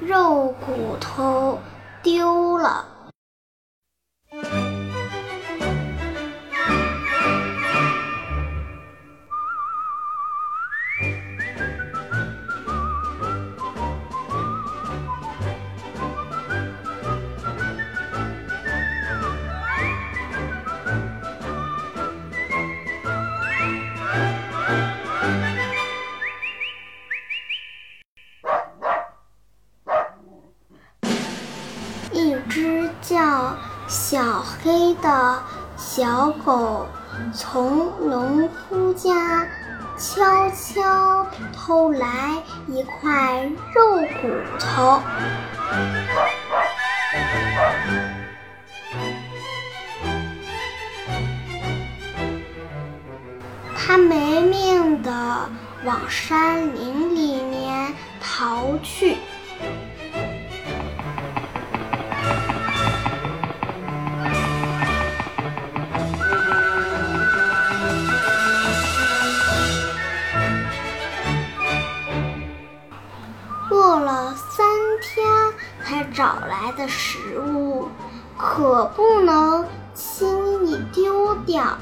肉骨头丢了。叫小黑的小狗从农夫家悄悄偷来一块肉骨头。它没命的往山林里面逃去。才找来的食物，可不能轻易丢掉。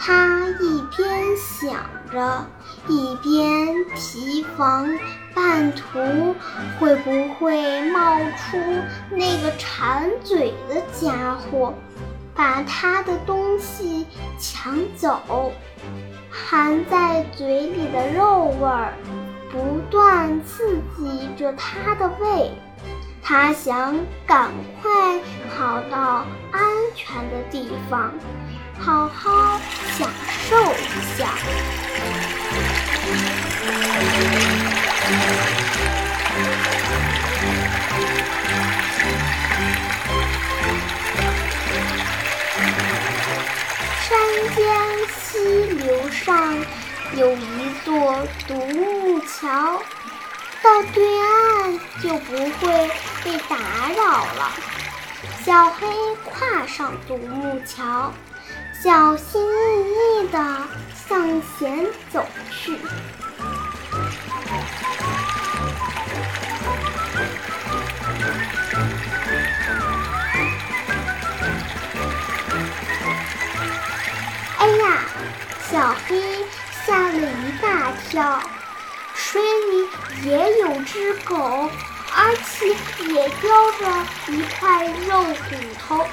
他一边想着，一边提防半途会不会冒出那个馋嘴的家伙，把他的东西抢走。含在嘴里的肉味儿不断刺激着他的胃，他想赶快跑到安全的地方，好好享受一下。山间溪流上有一座独木桥，到对岸就不会被打扰了。小黑跨上独木桥，小心翼翼地向前走去。哎呀！小黑吓了一大跳，水里也有只狗，而且也叼着一块肉骨头。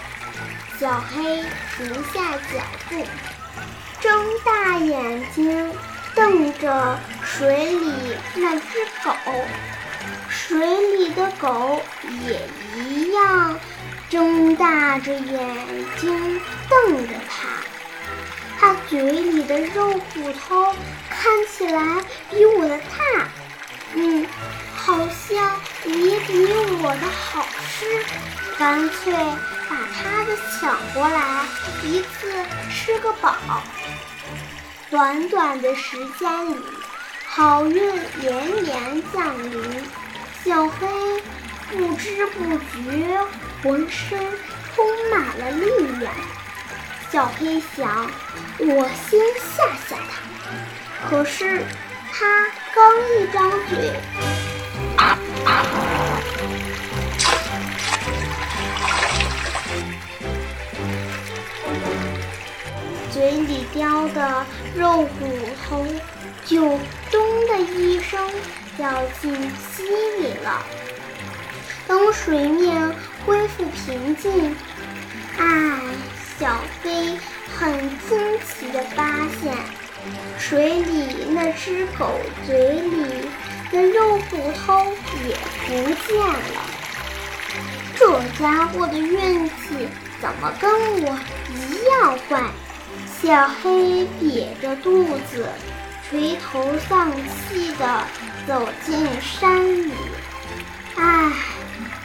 小黑停下脚步，睁大眼睛瞪着水里那只狗，水里的狗也一样睁大着眼睛瞪着它。它嘴里的肉骨头看我的好吃。干脆把他的抢过来，一次吃个饱。短短的时间里，好运连连降临，小黑不知不觉浑身充满了力量。小黑想，我先吓吓他。可是，他刚一张嘴，嘴里叼的肉骨头就咚的一声掉进溪里了。等水面恢复平静，哎。小飞很惊奇地发现，水里那只狗嘴里的肉骨头也不见了。这家伙的运气怎么跟我一样坏？小黑瘪着肚子，垂头丧气地走进山里。唉，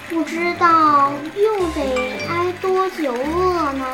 不知道又得挨多久饿呢？